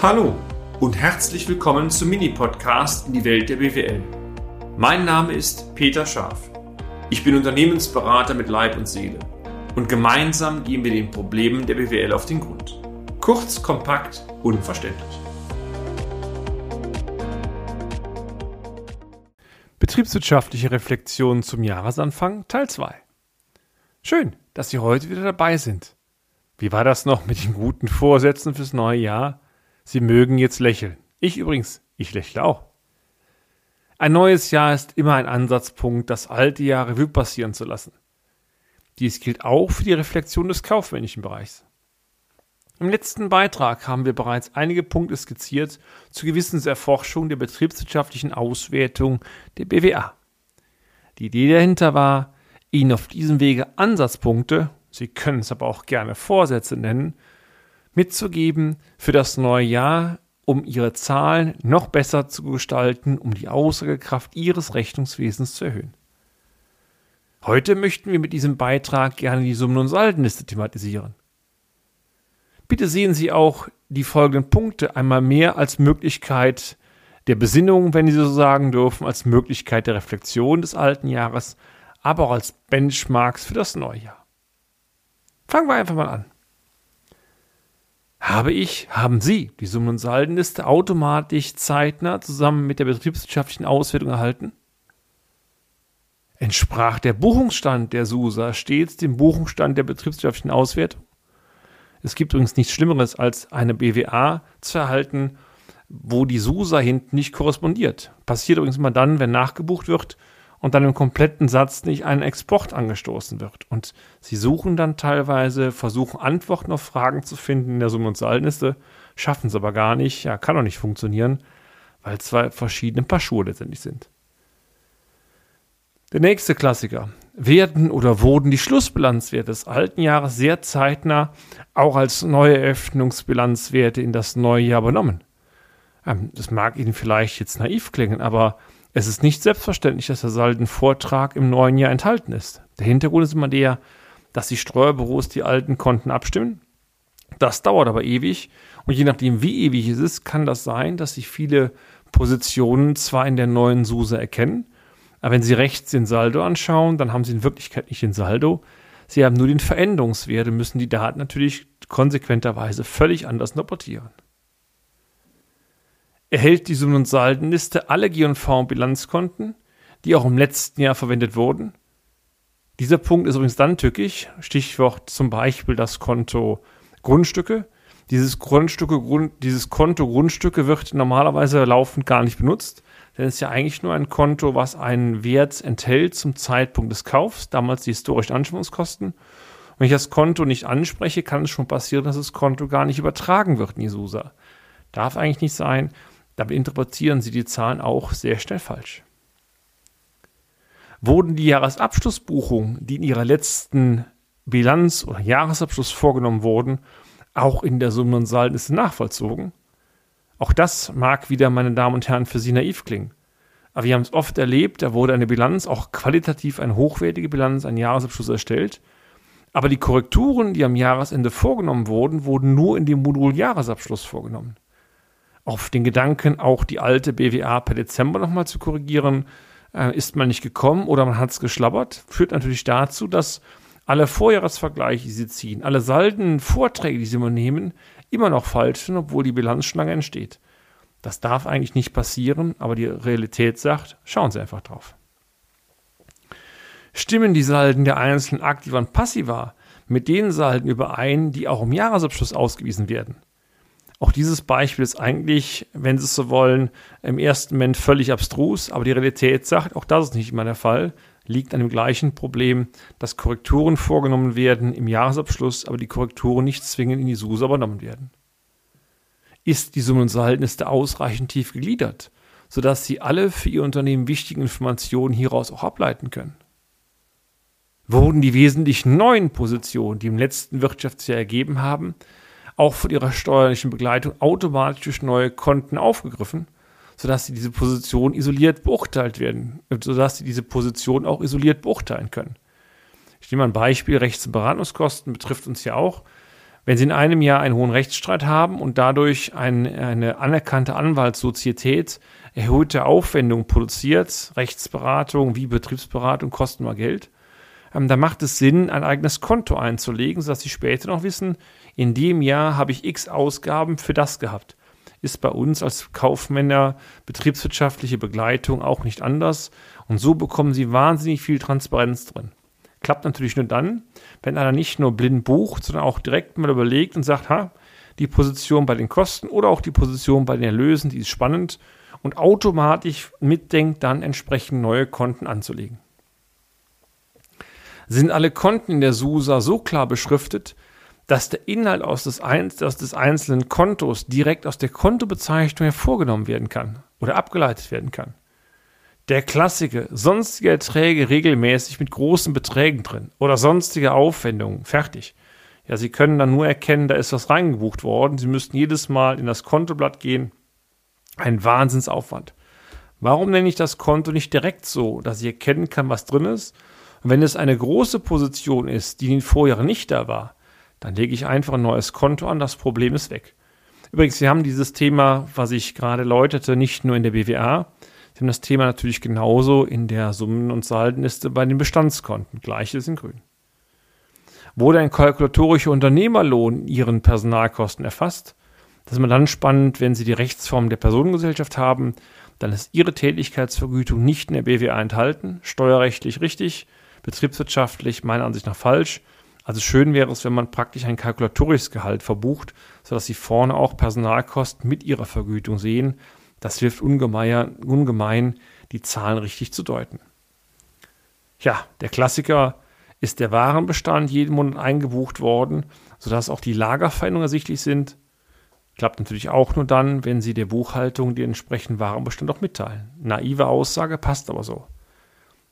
Hallo und herzlich willkommen zum Mini-Podcast in die Welt der BWL. Mein Name ist Peter Scharf. Ich bin Unternehmensberater mit Leib und Seele und gemeinsam gehen wir den Problemen der BWL auf den Grund. Kurz, kompakt, unverständlich. Betriebswirtschaftliche Reflexionen zum Jahresanfang Teil 2. Schön, dass Sie heute wieder dabei sind. Wie war das noch mit den guten Vorsätzen fürs neue Jahr? Sie mögen jetzt lächeln. Ich übrigens, ich lächle auch. Ein neues Jahr ist immer ein Ansatzpunkt, das alte Jahr Revue passieren zu lassen. Dies gilt auch für die Reflexion des kaufmännischen Bereichs. Im letzten Beitrag haben wir bereits einige Punkte skizziert zur Gewissenserforschung der betriebswirtschaftlichen Auswertung der BWA. Die Idee dahinter war, Ihnen auf diesem Wege Ansatzpunkte, Sie können es aber auch gerne Vorsätze nennen, mitzugeben für das neue Jahr, um Ihre Zahlen noch besser zu gestalten, um die Aussagekraft Ihres Rechnungswesens zu erhöhen. Heute möchten wir mit diesem Beitrag gerne die Summen- und Saldenliste thematisieren. Bitte sehen Sie auch die folgenden Punkte einmal mehr als Möglichkeit der Besinnung, wenn Sie so sagen dürfen, als Möglichkeit der Reflexion des alten Jahres, aber auch als Benchmarks für das neue Jahr. Fangen wir einfach mal an. Habe ich, haben Sie die Summen- und Saldenliste automatisch zeitnah zusammen mit der betriebswirtschaftlichen Auswertung erhalten? Entsprach der Buchungsstand der SUSA stets dem Buchungsstand der betriebswirtschaftlichen Auswertung? Es gibt übrigens nichts Schlimmeres, als eine BWA zu erhalten, wo die SUSA hinten nicht korrespondiert. Passiert übrigens immer dann, wenn nachgebucht wird und dann im kompletten Satz nicht ein Export angestoßen wird. Und sie suchen dann teilweise, versuchen Antworten auf Fragen zu finden in der Summe- und Saldenliste, schaffen es aber gar nicht, ja, kann auch nicht funktionieren, weil zwei verschiedene Paar Schuhe letztendlich sind. Der nächste Klassiker. Werden oder wurden die Schlussbilanzwerte des alten Jahres sehr zeitnah auch als neue Eröffnungsbilanzwerte in das neue Jahr übernommen? Ähm, das mag Ihnen vielleicht jetzt naiv klingen, aber es ist nicht selbstverständlich, dass der Saldenvortrag im neuen Jahr enthalten ist. Der Hintergrund ist immer der, dass die Steuerbüros die alten Konten abstimmen. Das dauert aber ewig und je nachdem, wie ewig es ist, kann das sein, dass sich viele Positionen zwar in der neuen SUSE erkennen, aber wenn Sie rechts den Saldo anschauen, dann haben Sie in Wirklichkeit nicht den Saldo. Sie haben nur den Veränderungswert und müssen die Daten natürlich konsequenterweise völlig anders interpretieren erhält die Summen- und Saldenliste alle G&V- und Bilanzkonten, die auch im letzten Jahr verwendet wurden. Dieser Punkt ist übrigens dann tückisch. Stichwort zum Beispiel das Konto Grundstücke. Dieses, Grundstücke, Grund, dieses Konto Grundstücke wird normalerweise laufend gar nicht benutzt, denn es ist ja eigentlich nur ein Konto, was einen Wert enthält zum Zeitpunkt des Kaufs, damals die historischen Anschaffungskosten. Wenn ich das Konto nicht anspreche, kann es schon passieren, dass das Konto gar nicht übertragen wird in die SUSA. Darf eigentlich nicht sein. Dabei interpretieren Sie die Zahlen auch sehr schnell falsch. Wurden die Jahresabschlussbuchungen, die in Ihrer letzten Bilanz oder Jahresabschluss vorgenommen wurden, auch in der Summen- und Saldenliste nachvollzogen? Auch das mag wieder, meine Damen und Herren, für Sie naiv klingen. Aber wir haben es oft erlebt, da wurde eine Bilanz, auch qualitativ eine hochwertige Bilanz, ein Jahresabschluss erstellt. Aber die Korrekturen, die am Jahresende vorgenommen wurden, wurden nur in dem Modul Jahresabschluss vorgenommen auf den Gedanken, auch die alte BWA per Dezember nochmal zu korrigieren, äh, ist man nicht gekommen oder man hat es geschlabbert, führt natürlich dazu, dass alle Vorjahresvergleiche, die sie ziehen, alle Salden, Vorträge, die sie übernehmen, immer noch falsch sind, obwohl die Bilanzschlange entsteht. Das darf eigentlich nicht passieren, aber die Realität sagt, schauen Sie einfach drauf. Stimmen die Salden der einzelnen Aktiva und Passiva mit den Salden überein, die auch im Jahresabschluss ausgewiesen werden? Auch dieses Beispiel ist eigentlich, wenn Sie es so wollen, im ersten Moment völlig abstrus, aber die Realität sagt, auch das ist nicht immer der Fall, liegt an dem gleichen Problem, dass Korrekturen vorgenommen werden im Jahresabschluss, aber die Korrekturen nicht zwingend in die SUSE übernommen werden. Ist die Summen- und Saldenliste ausreichend tief gegliedert, sodass Sie alle für Ihr Unternehmen wichtigen Informationen hieraus auch ableiten können? Wurden die wesentlich neuen Positionen, die im letzten Wirtschaftsjahr ergeben haben, auch von ihrer steuerlichen Begleitung automatisch durch neue Konten aufgegriffen, sodass sie diese Position isoliert beurteilt werden, sodass sie diese Position auch isoliert beurteilen können. Ich nehme ein Beispiel, Rechts- und Beratungskosten betrifft uns ja auch. Wenn Sie in einem Jahr einen hohen Rechtsstreit haben und dadurch ein, eine anerkannte Anwaltssozietät erhöhte Aufwendungen produziert, Rechtsberatung wie Betriebsberatung kosten mal Geld, ähm, dann macht es Sinn, ein eigenes Konto einzulegen, sodass Sie später noch wissen, in dem Jahr habe ich x Ausgaben für das gehabt. Ist bei uns als Kaufmänner betriebswirtschaftliche Begleitung auch nicht anders. Und so bekommen Sie wahnsinnig viel Transparenz drin. Klappt natürlich nur dann, wenn einer nicht nur blind bucht, sondern auch direkt mal überlegt und sagt, ha, die Position bei den Kosten oder auch die Position bei den Erlösen, die ist spannend und automatisch mitdenkt, dann entsprechend neue Konten anzulegen. Sind alle Konten in der SUSA so klar beschriftet, dass der Inhalt aus des, aus des einzelnen Kontos direkt aus der Kontobezeichnung hervorgenommen werden kann oder abgeleitet werden kann? Der Klassiker, sonstige Erträge regelmäßig mit großen Beträgen drin oder sonstige Aufwendungen, fertig. Ja, Sie können dann nur erkennen, da ist was reingebucht worden. Sie müssten jedes Mal in das Kontoblatt gehen. Ein Wahnsinnsaufwand. Warum nenne ich das Konto nicht direkt so, dass ich erkennen kann, was drin ist? Und wenn es eine große Position ist, die in den Vorjahren nicht da war, dann lege ich einfach ein neues Konto an, das Problem ist weg. Übrigens, Sie haben dieses Thema, was ich gerade läutete, nicht nur in der BWA, Sie haben das Thema natürlich genauso in der Summen- und Saldenliste bei den Bestandskonten. Gleiches in grün. Wurde ein kalkulatorischer Unternehmerlohn Ihren Personalkosten erfasst? Das ist immer dann spannend, wenn Sie die Rechtsform der Personengesellschaft haben, dann ist Ihre Tätigkeitsvergütung nicht in der BWA enthalten, steuerrechtlich richtig, betriebswirtschaftlich meiner Ansicht nach falsch. Also schön wäre es, wenn man praktisch ein kalkulatorisches Gehalt verbucht, sodass Sie vorne auch Personalkosten mit Ihrer Vergütung sehen das hilft ungemein, ungemein, die Zahlen richtig zu deuten. Ja, der Klassiker ist der Warenbestand jeden Monat eingebucht worden, sodass auch die Lagerveränderungen ersichtlich sind. Klappt natürlich auch nur dann, wenn Sie der Buchhaltung den entsprechenden Warenbestand auch mitteilen. Naive Aussage passt aber so.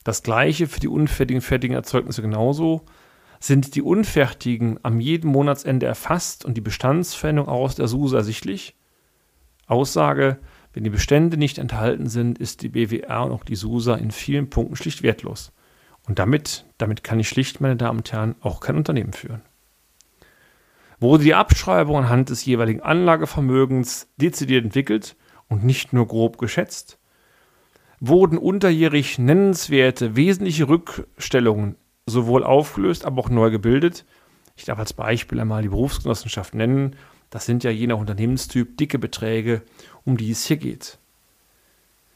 Das gleiche für die unfertigen fertigen Erzeugnisse genauso. Sind die unfertigen am jeden Monatsende erfasst und die Bestandsveränderung aus der SUSE ersichtlich? Aussage, wenn die Bestände nicht enthalten sind, ist die BWR und auch die SUSA in vielen Punkten schlicht wertlos. Und damit, damit kann ich schlicht, meine Damen und Herren, auch kein Unternehmen führen. Wurde die Abschreibung anhand des jeweiligen Anlagevermögens dezidiert entwickelt und nicht nur grob geschätzt? Wurden unterjährig nennenswerte, wesentliche Rückstellungen sowohl aufgelöst, aber auch neu gebildet? Ich darf als Beispiel einmal die Berufsgenossenschaft nennen das sind ja je nach Unternehmenstyp dicke Beträge, um die es hier geht.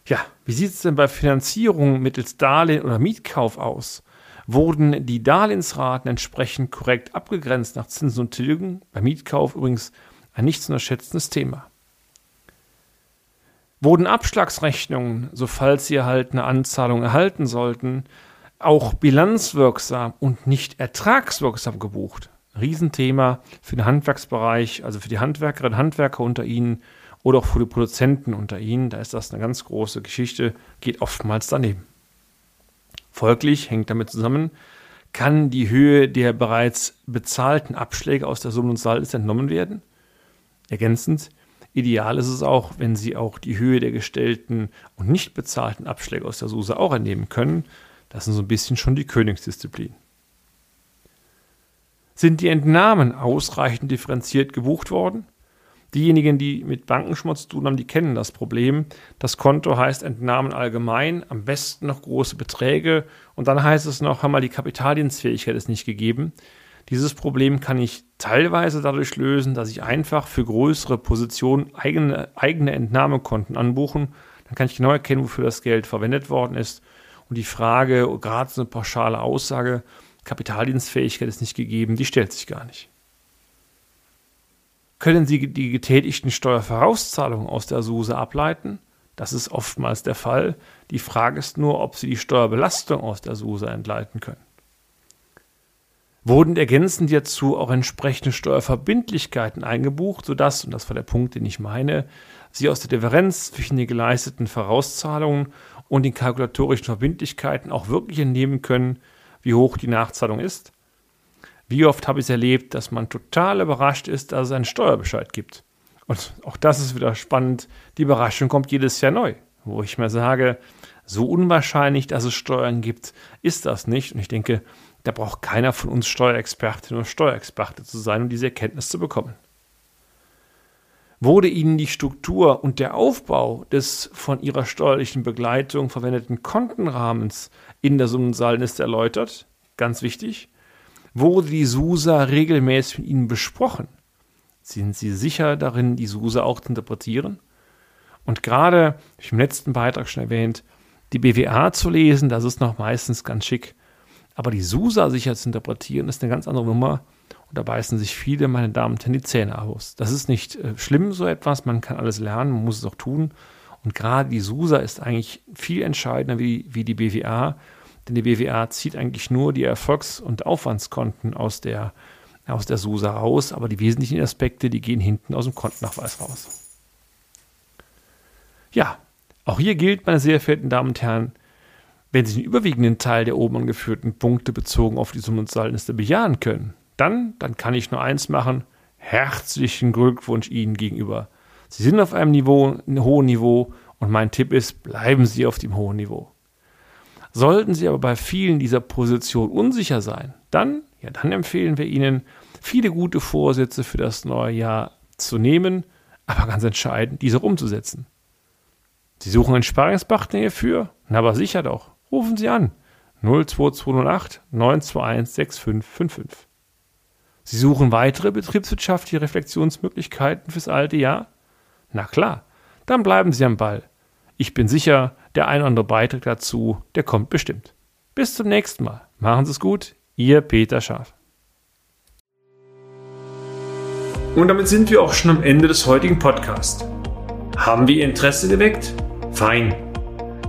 Ja, wie sieht es denn bei Finanzierung mittels Darlehen oder Mietkauf aus? Wurden die Darlehensraten entsprechend korrekt abgegrenzt nach Zinsen und Tilgen? Bei Mietkauf übrigens ein nicht zu unterschätzendes Thema. Wurden Abschlagsrechnungen, so falls sie erhaltene Anzahlung erhalten sollten, auch bilanzwirksam und nicht ertragswirksam gebucht? Riesenthema für den Handwerksbereich, also für die Handwerkerinnen und Handwerker unter Ihnen oder auch für die Produzenten unter Ihnen. Da ist das eine ganz große Geschichte, geht oftmals daneben. Folglich hängt damit zusammen, kann die Höhe der bereits bezahlten Abschläge aus der Summe und Salz entnommen werden? Ergänzend, ideal ist es auch, wenn Sie auch die Höhe der gestellten und nicht bezahlten Abschläge aus der SUSE auch entnehmen können. Das sind so ein bisschen schon die Königsdisziplin. Sind die Entnahmen ausreichend differenziert gebucht worden? Diejenigen, die mit Bankenschmutz tun haben, die kennen das Problem. Das Konto heißt Entnahmen allgemein, am besten noch große Beträge und dann heißt es noch, haben wir die Kapitaldienstfähigkeit ist nicht gegeben. Dieses Problem kann ich teilweise dadurch lösen, dass ich einfach für größere Positionen eigene, eigene Entnahmekonten anbuchen. Dann kann ich genau erkennen, wofür das Geld verwendet worden ist. Und die Frage, gerade so eine pauschale Aussage, Kapitaldienstfähigkeit ist nicht gegeben, die stellt sich gar nicht. Können Sie die getätigten Steuervorauszahlungen aus der SUSE ableiten? Das ist oftmals der Fall. Die Frage ist nur, ob Sie die Steuerbelastung aus der SUSE entleiten können. Wurden ergänzend hierzu auch entsprechende Steuerverbindlichkeiten eingebucht, sodass, und das war der Punkt, den ich meine, Sie aus der Differenz zwischen den geleisteten Vorauszahlungen und den kalkulatorischen Verbindlichkeiten auch wirklich entnehmen können, wie hoch die Nachzahlung ist. Wie oft habe ich es erlebt, dass man total überrascht ist, dass es einen Steuerbescheid gibt. Und auch das ist wieder spannend. Die Überraschung kommt jedes Jahr neu, wo ich mir sage, so unwahrscheinlich, dass es Steuern gibt, ist das nicht. Und ich denke, Da braucht keiner von uns Steuerexpertin oder Steuerexperte zu sein, um diese Erkenntnis zu bekommen. Wurde Ihnen die Struktur und der Aufbau des von Ihrer steuerlichen Begleitung verwendeten Kontenrahmens in der Summensaldenliste erläutert? Ganz wichtig. Wurde die SUSA regelmäßig mit Ihnen besprochen? Sind Sie sicher darin, die SUSA auch zu interpretieren? Und gerade, habe ich im letzten Beitrag schon erwähnt, die BWA zu lesen, das ist noch meistens ganz schick. Aber die SUSA sicher zu interpretieren, ist eine ganz andere Nummer. Und da beißen sich viele, meine Damen und Herren, die Zähne aus. Das ist nicht äh, schlimm, so etwas. Man kann alles lernen, man muss es auch tun. Und gerade die SUSA ist eigentlich viel entscheidender wie, wie die BWA. Denn die BWA zieht eigentlich nur die Erfolgs- und Aufwandskonten aus der, aus der SUSA raus. Aber die wesentlichen Aspekte, die gehen hinten aus dem Kontennachweis raus. Ja, auch hier gilt, meine sehr verehrten Damen und Herren, wenn Sie den überwiegenden Teil der oben angeführten Punkte bezogen auf die Summen und Saldenliste bejahen können, dann, dann kann ich nur eins machen. Herzlichen Glückwunsch Ihnen gegenüber. Sie sind auf einem Niveau, einem hohen Niveau und mein Tipp ist, bleiben Sie auf dem hohen Niveau. Sollten Sie aber bei vielen dieser Positionen unsicher sein, dann, ja, dann empfehlen wir Ihnen, viele gute Vorsätze für das neue Jahr zu nehmen, aber ganz entscheidend, diese umzusetzen. Sie suchen einen Sparingspartner hierfür? Na, aber sicher doch. Rufen Sie an. 02208 921 6555. Sie suchen weitere betriebswirtschaftliche Reflexionsmöglichkeiten fürs alte Jahr? Na klar, dann bleiben Sie am Ball. Ich bin sicher, der ein oder andere Beitrag dazu, der kommt bestimmt. Bis zum nächsten Mal. Machen Sie es gut. Ihr Peter Scharf. Und damit sind wir auch schon am Ende des heutigen Podcasts. Haben wir Ihr Interesse geweckt? Fein.